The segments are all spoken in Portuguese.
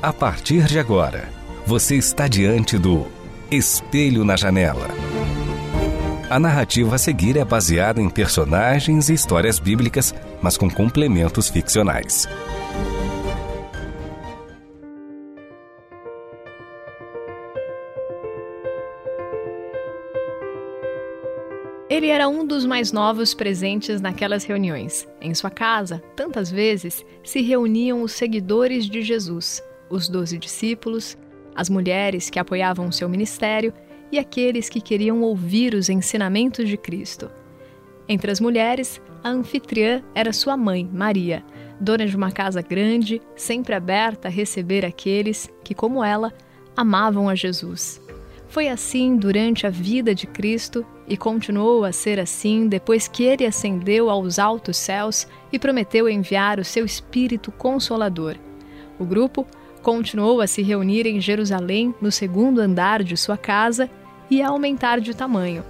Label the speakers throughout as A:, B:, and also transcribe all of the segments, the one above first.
A: A partir de agora, você está diante do Espelho na Janela. A narrativa a seguir é baseada em personagens e histórias bíblicas, mas com complementos ficcionais.
B: Ele era um dos mais novos presentes naquelas reuniões. Em sua casa, tantas vezes, se reuniam os seguidores de Jesus, os doze discípulos, as mulheres que apoiavam o seu ministério e aqueles que queriam ouvir os ensinamentos de Cristo. Entre as mulheres, a anfitriã era sua mãe, Maria, dona de uma casa grande, sempre aberta a receber aqueles que, como ela, amavam a Jesus. Foi assim durante a vida de Cristo e continuou a ser assim depois que ele ascendeu aos altos céus e prometeu enviar o seu Espírito Consolador. O grupo continuou a se reunir em Jerusalém, no segundo andar de sua casa, e a aumentar de tamanho.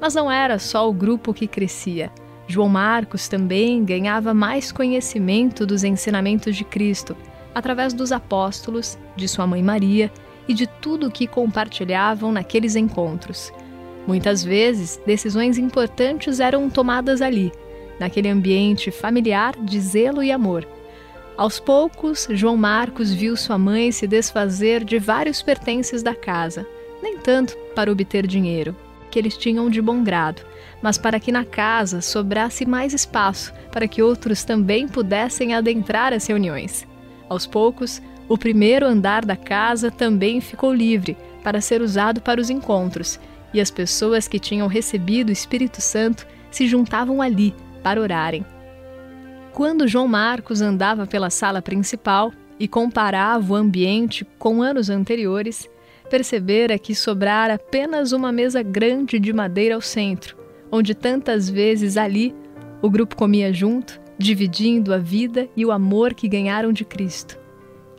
B: Mas não era só o grupo que crescia. João Marcos também ganhava mais conhecimento dos ensinamentos de Cristo, através dos apóstolos, de sua mãe Maria e de tudo o que compartilhavam naqueles encontros. Muitas vezes, decisões importantes eram tomadas ali, naquele ambiente familiar de zelo e amor. Aos poucos, João Marcos viu sua mãe se desfazer de vários pertences da casa, nem tanto para obter dinheiro, que eles tinham de bom grado, mas para que na casa sobrasse mais espaço para que outros também pudessem adentrar as reuniões. Aos poucos, o primeiro andar da casa também ficou livre para ser usado para os encontros, e as pessoas que tinham recebido o Espírito Santo se juntavam ali para orarem. Quando João Marcos andava pela sala principal e comparava o ambiente com anos anteriores, percebera que sobrara apenas uma mesa grande de madeira ao centro, onde tantas vezes ali o grupo comia junto, dividindo a vida e o amor que ganharam de Cristo.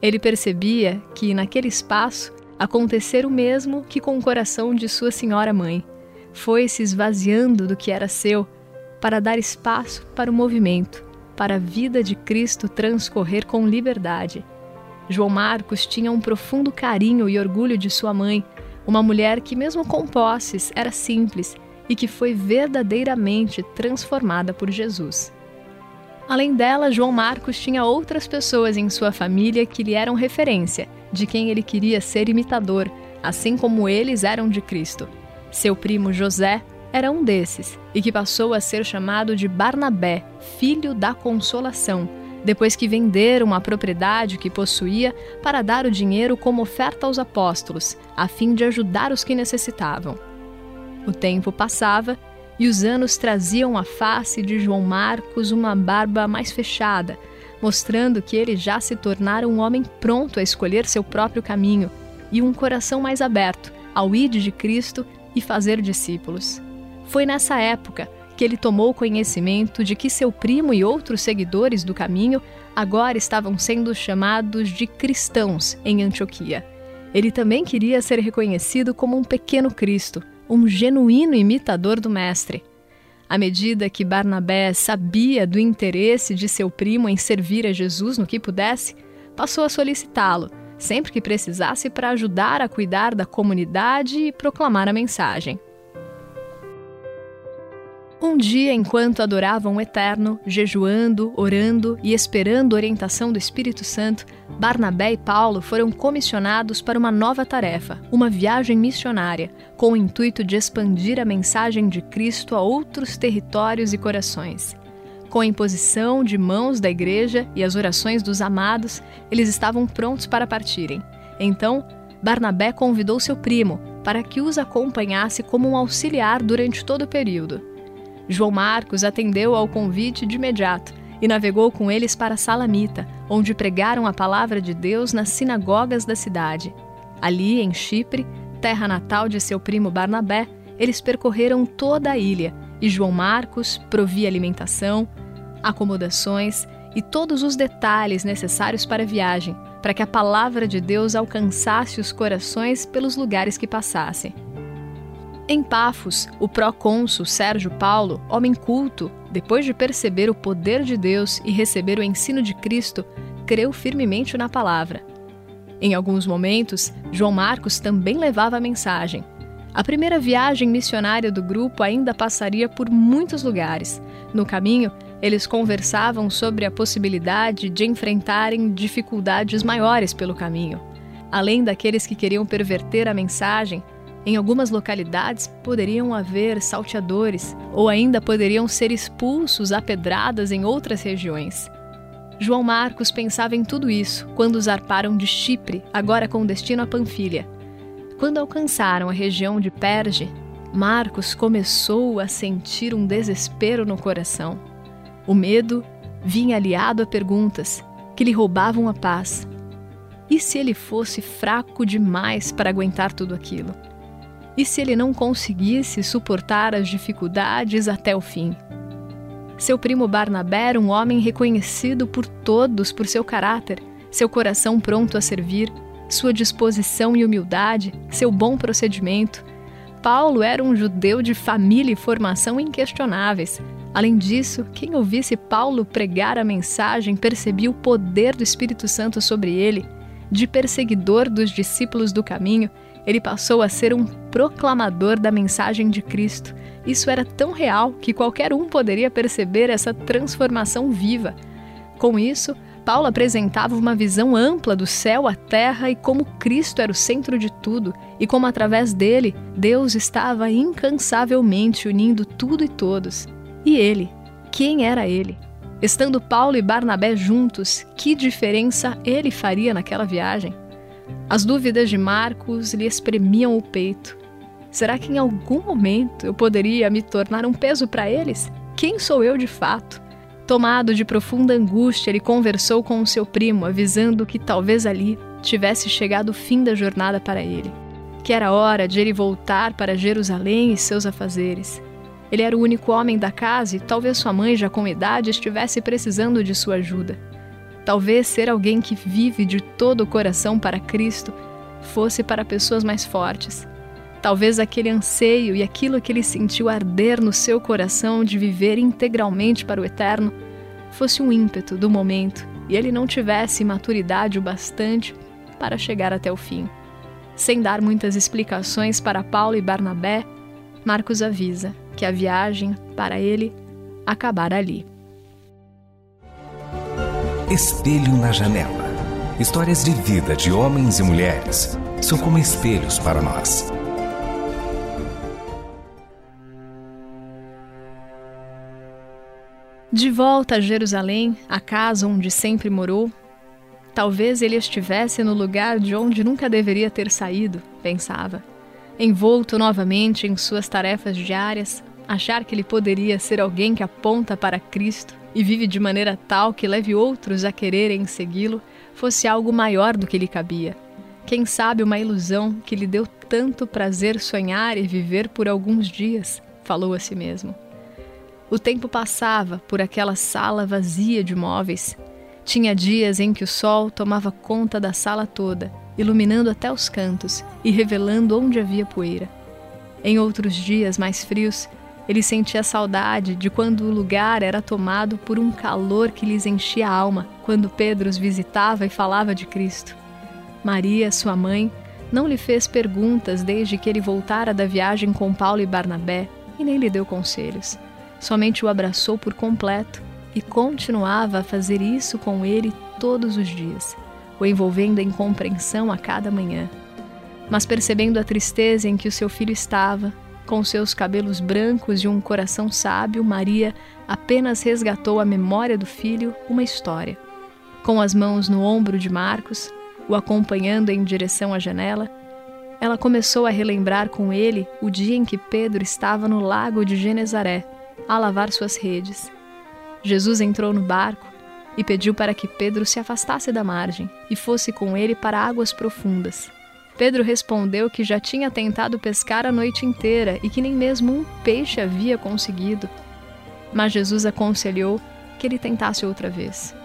B: Ele percebia que, naquele espaço, acontecera o mesmo que com o coração de sua senhora mãe. Foi se esvaziando do que era seu para dar espaço para o movimento, para a vida de Cristo transcorrer com liberdade. João Marcos tinha um profundo carinho e orgulho de sua mãe, uma mulher que, mesmo com posses, era simples e que foi verdadeiramente transformada por Jesus. Além dela, João Marcos tinha outras pessoas em sua família que lhe eram referência, de quem ele queria ser imitador, assim como eles eram de Cristo. Seu primo José era um desses, e que passou a ser chamado de Barnabé, filho da consolação, depois que venderam a propriedade que possuía para dar o dinheiro como oferta aos apóstolos, a fim de ajudar os que necessitavam. O tempo passava e os anos traziam à face de João Marcos uma barba mais fechada, mostrando que ele já se tornara um homem pronto a escolher seu próprio caminho e um coração mais aberto ao ide de Cristo e fazer discípulos. Foi nessa época que ele tomou conhecimento de que seu primo e outros seguidores do caminho agora estavam sendo chamados de cristãos em Antioquia. Ele também queria ser reconhecido como um pequeno Cristo, um genuíno imitador do Mestre. À medida que Barnabé sabia do interesse de seu primo em servir a Jesus no que pudesse, passou a solicitá-lo, sempre que precisasse, para ajudar a cuidar da comunidade e proclamar a mensagem. Um dia, enquanto adoravam o Eterno, jejuando, orando e esperando orientação do Espírito Santo, Barnabé e Paulo foram comissionados para uma nova tarefa, uma viagem missionária, com o intuito de expandir a mensagem de Cristo a outros territórios e corações. Com a imposição de mãos da igreja e as orações dos amados, eles estavam prontos para partirem. Então, Barnabé convidou seu primo para que os acompanhasse como um auxiliar durante todo o período. João Marcos atendeu ao convite de imediato e navegou com eles para Salamita, onde pregaram a palavra de Deus nas sinagogas da cidade. Ali, em Chipre, terra natal de seu primo Barnabé, eles percorreram toda a ilha e João Marcos provia alimentação, acomodações e todos os detalhes necessários para a viagem, para que a palavra de Deus alcançasse os corações pelos lugares que passassem. Em Pafos, o procônsul Sérgio Paulo, homem culto, depois de perceber o poder de Deus e receber o ensino de Cristo, creu firmemente na palavra. Em alguns momentos, João Marcos também levava a mensagem. A primeira viagem missionária do grupo ainda passaria por muitos lugares. No caminho, eles conversavam sobre a possibilidade de enfrentarem dificuldades maiores pelo caminho. Além daqueles que queriam perverter a mensagem, em algumas localidades poderiam haver salteadores ou ainda poderiam ser expulsos a pedradas em outras regiões. João Marcos pensava em tudo isso quando zarparam de Chipre, agora com destino a Panfilha. Quando alcançaram a região de Perge, Marcos começou a sentir um desespero no coração. O medo vinha aliado a perguntas que lhe roubavam a paz. E se ele fosse fraco demais para aguentar tudo aquilo? E se ele não conseguisse suportar as dificuldades até o fim? Seu primo Barnabé era um homem reconhecido por todos por seu caráter, seu coração pronto a servir, sua disposição e humildade, seu bom procedimento. Paulo era um judeu de família e formação inquestionáveis, Além disso, quem ouvisse Paulo pregar a mensagem percebia o poder do Espírito Santo sobre ele. De perseguidor dos discípulos do caminho, ele passou a ser um proclamador da mensagem de Cristo. Isso era tão real que qualquer um poderia perceber essa transformação viva. Com isso, Paulo apresentava uma visão ampla do céu à terra e como Cristo era o centro de tudo, e como através dele Deus estava incansavelmente unindo tudo e todos. E ele? Quem era ele? Estando Paulo e Barnabé juntos, que diferença ele faria naquela viagem? As dúvidas de Marcos lhe espremiam o peito. Será que em algum momento eu poderia me tornar um peso para eles? Quem sou eu de fato? Tomado de profunda angústia, ele conversou com o seu primo, avisando que talvez ali tivesse chegado o fim da jornada para ele, que era hora de ele voltar para Jerusalém e seus afazeres. Ele era o único homem da casa e talvez sua mãe, já com idade, estivesse precisando de sua ajuda. Talvez ser alguém que vive de todo o coração para Cristo fosse para pessoas mais fortes. Talvez aquele anseio e aquilo que ele sentiu arder no seu coração de viver integralmente para o eterno fosse um ímpeto do momento e ele não tivesse maturidade o bastante para chegar até o fim. Sem dar muitas explicações para Paulo e Barnabé, Marcos avisa que a viagem, para ele, acabara ali.
A: Espelho na janela. Histórias de vida de homens e mulheres são como espelhos para nós.
B: De volta a Jerusalém, a casa onde sempre morou, talvez ele estivesse no lugar de onde nunca deveria ter saído, pensava. Envolto novamente em suas tarefas diárias, achar que ele poderia ser alguém que aponta para Cristo e vive de maneira tal que leve outros a quererem segui-lo fosse algo maior do que lhe cabia. Quem sabe uma ilusão que lhe deu tanto prazer sonhar e viver por alguns dias, falou a si mesmo. O tempo passava por aquela sala vazia de móveis. Tinha dias em que o sol tomava conta da sala toda iluminando até os cantos e revelando onde havia poeira. Em outros dias mais frios, ele sentia saudade de quando o lugar era tomado por um calor que lhes enchia a alma quando Pedro os visitava e falava de Cristo. Maria, sua mãe, não lhe fez perguntas desde que ele voltara da viagem com Paulo e Barnabé e nem lhe deu conselhos. Somente o abraçou por completo e continuava a fazer isso com ele todos os dias o envolvendo em compreensão a cada manhã. Mas percebendo a tristeza em que o seu filho estava, com seus cabelos brancos e um coração sábio, Maria apenas resgatou a memória do filho uma história. Com as mãos no ombro de Marcos, o acompanhando em direção à janela, ela começou a relembrar com ele o dia em que Pedro estava no lago de Genezaré, a lavar suas redes. Jesus entrou no barco e pediu para que Pedro se afastasse da margem e fosse com ele para águas profundas. Pedro respondeu que já tinha tentado pescar a noite inteira e que nem mesmo um peixe havia conseguido. Mas Jesus aconselhou que ele tentasse outra vez.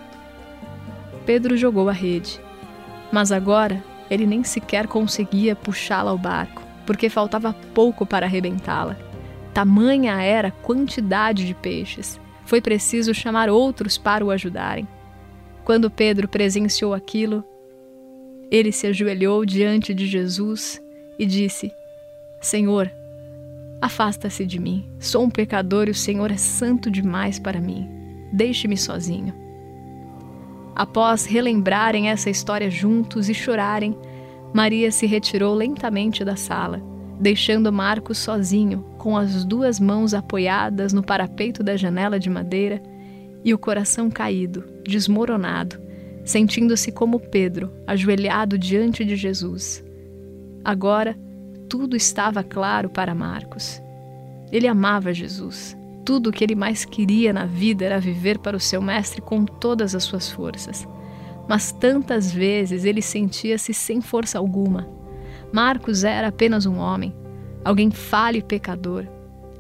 B: Pedro jogou a rede, mas agora ele nem sequer conseguia puxá-la ao barco, porque faltava pouco para arrebentá-la. Tamanha era a quantidade de peixes. Foi preciso chamar outros para o ajudarem. Quando Pedro presenciou aquilo, ele se ajoelhou diante de Jesus e disse: Senhor, afasta-se de mim. Sou um pecador e o Senhor é santo demais para mim. Deixe-me sozinho. Após relembrarem essa história juntos e chorarem, Maria se retirou lentamente da sala, deixando Marcos sozinho, com as duas mãos apoiadas no parapeito da janela de madeira e o coração caído, desmoronado, sentindo-se como Pedro, ajoelhado diante de Jesus. Agora, tudo estava claro para Marcos. Ele amava Jesus. Tudo o que ele mais queria na vida era viver para o seu mestre com todas as suas forças. Mas tantas vezes ele sentia-se sem força alguma. Marcos era apenas um homem, alguém falho e pecador.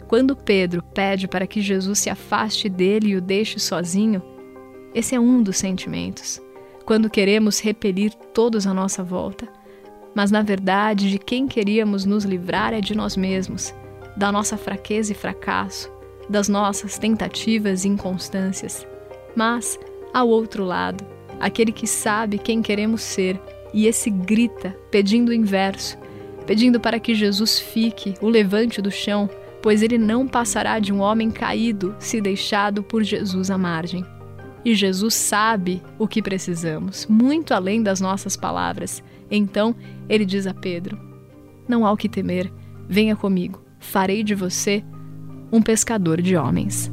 B: Quando Pedro pede para que Jesus se afaste dele e o deixe sozinho, esse é um dos sentimentos quando queremos repelir todos à nossa volta. Mas na verdade, de quem queríamos nos livrar é de nós mesmos, da nossa fraqueza e fracasso, das nossas tentativas e inconstâncias. Mas, ao outro lado, aquele que sabe quem queremos ser e esse grita, pedindo o inverso, pedindo para que Jesus fique, o levante do chão, pois ele não passará de um homem caído se deixado por Jesus à margem. E Jesus sabe o que precisamos, muito além das nossas palavras. Então ele diz a Pedro: Não há o que temer, venha comigo, farei de você um pescador de homens.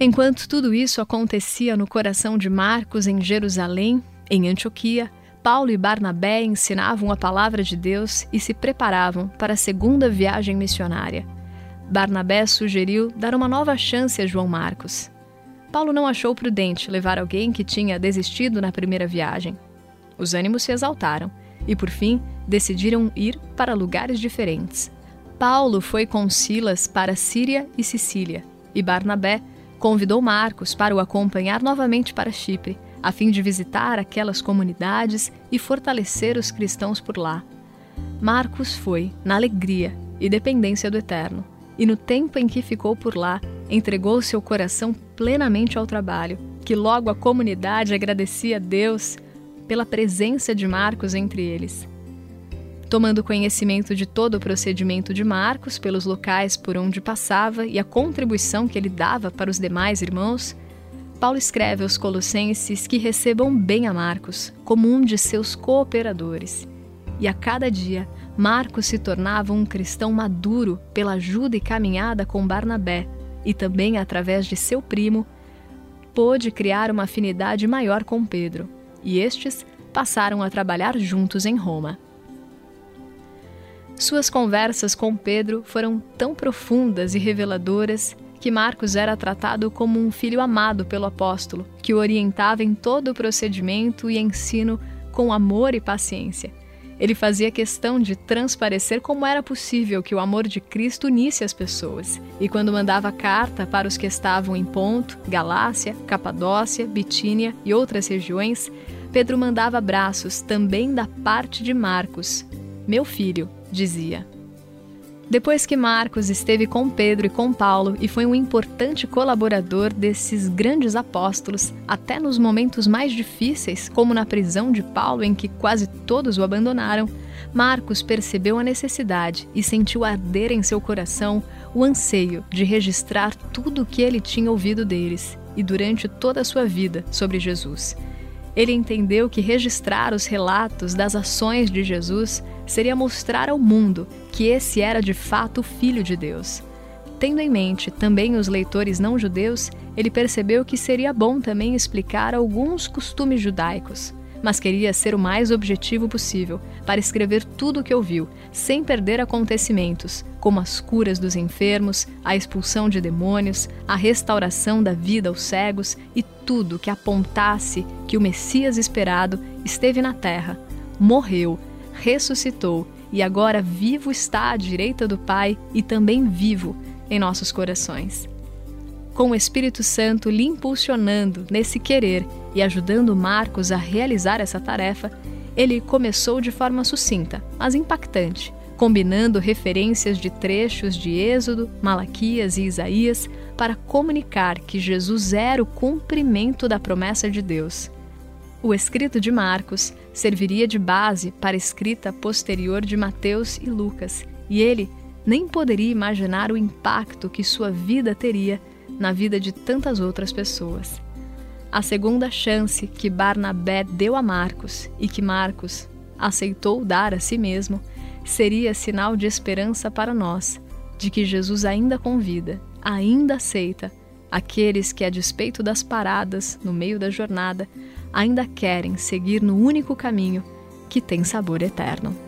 B: Enquanto tudo isso acontecia no coração de Marcos em Jerusalém, em Antioquia, Paulo e Barnabé ensinavam a palavra de Deus e se preparavam para a segunda viagem missionária. Barnabé sugeriu dar uma nova chance a João Marcos. Paulo não achou prudente levar alguém que tinha desistido na primeira viagem. Os ânimos se exaltaram e, por fim, decidiram ir para lugares diferentes. Paulo foi com Silas para Síria e Sicília, e Barnabé convidou Marcos para o acompanhar novamente para Chipre, a fim de visitar aquelas comunidades e fortalecer os cristãos por lá. Marcos foi na alegria e dependência do Eterno e no tempo em que ficou por lá, entregou seu coração plenamente ao trabalho, que logo a comunidade agradecia a Deus pela presença de Marcos entre eles. Tomando conhecimento de todo o procedimento de Marcos pelos locais por onde passava e a contribuição que ele dava para os demais irmãos, Paulo escreve aos Colossenses que recebam bem a Marcos como um de seus cooperadores. E a cada dia Marcos se tornava um cristão maduro pela ajuda e caminhada com Barnabé, e também através de seu primo, pôde criar uma afinidade maior com Pedro, e estes passaram a trabalhar juntos em Roma. Suas conversas com Pedro foram tão profundas e reveladoras que Marcos era tratado como um filho amado pelo apóstolo, que o orientava em todo o procedimento e ensino com amor e paciência ele fazia questão de transparecer como era possível que o amor de Cristo unisse as pessoas. E quando mandava carta para os que estavam em Ponto, Galácia, Capadócia, Bitínia e outras regiões, Pedro mandava abraços também da parte de Marcos. Meu filho, dizia. Depois que Marcos esteve com Pedro e com Paulo e foi um importante colaborador desses grandes apóstolos, até nos momentos mais difíceis, como na prisão de Paulo, em que quase todos o abandonaram, Marcos percebeu a necessidade e sentiu arder em seu coração o anseio de registrar tudo o que ele tinha ouvido deles e durante toda a sua vida sobre Jesus. Ele entendeu que registrar os relatos das ações de Jesus seria mostrar ao mundo que esse era de fato o Filho de Deus. Tendo em mente também os leitores não judeus, ele percebeu que seria bom também explicar alguns costumes judaicos, mas queria ser o mais objetivo possível para escrever tudo o que ouviu, sem perder acontecimentos, como as curas dos enfermos, a expulsão de demônios, a restauração da vida aos cegos e tudo que apontasse que o Messias esperado esteve na terra, morreu, ressuscitou e agora vivo está à direita do Pai e também vivo em nossos corações. Com o Espírito Santo lhe impulsionando nesse querer e ajudando Marcos a realizar essa tarefa, ele começou de forma sucinta, mas impactante, combinando referências de trechos de Êxodo, Malaquias e Isaías para comunicar que Jesus era o cumprimento da promessa de Deus. O escrito de Marcos serviria de base para a escrita posterior de Mateus e Lucas, e ele nem poderia imaginar o impacto que sua vida teria na vida de tantas outras pessoas. A segunda chance que Barnabé deu a Marcos e que Marcos aceitou dar a si mesmo seria sinal de esperança para nós, de que Jesus ainda convida, ainda aceita aqueles que, a despeito das paradas no meio da jornada, ainda querem seguir no único caminho que tem sabor eterno.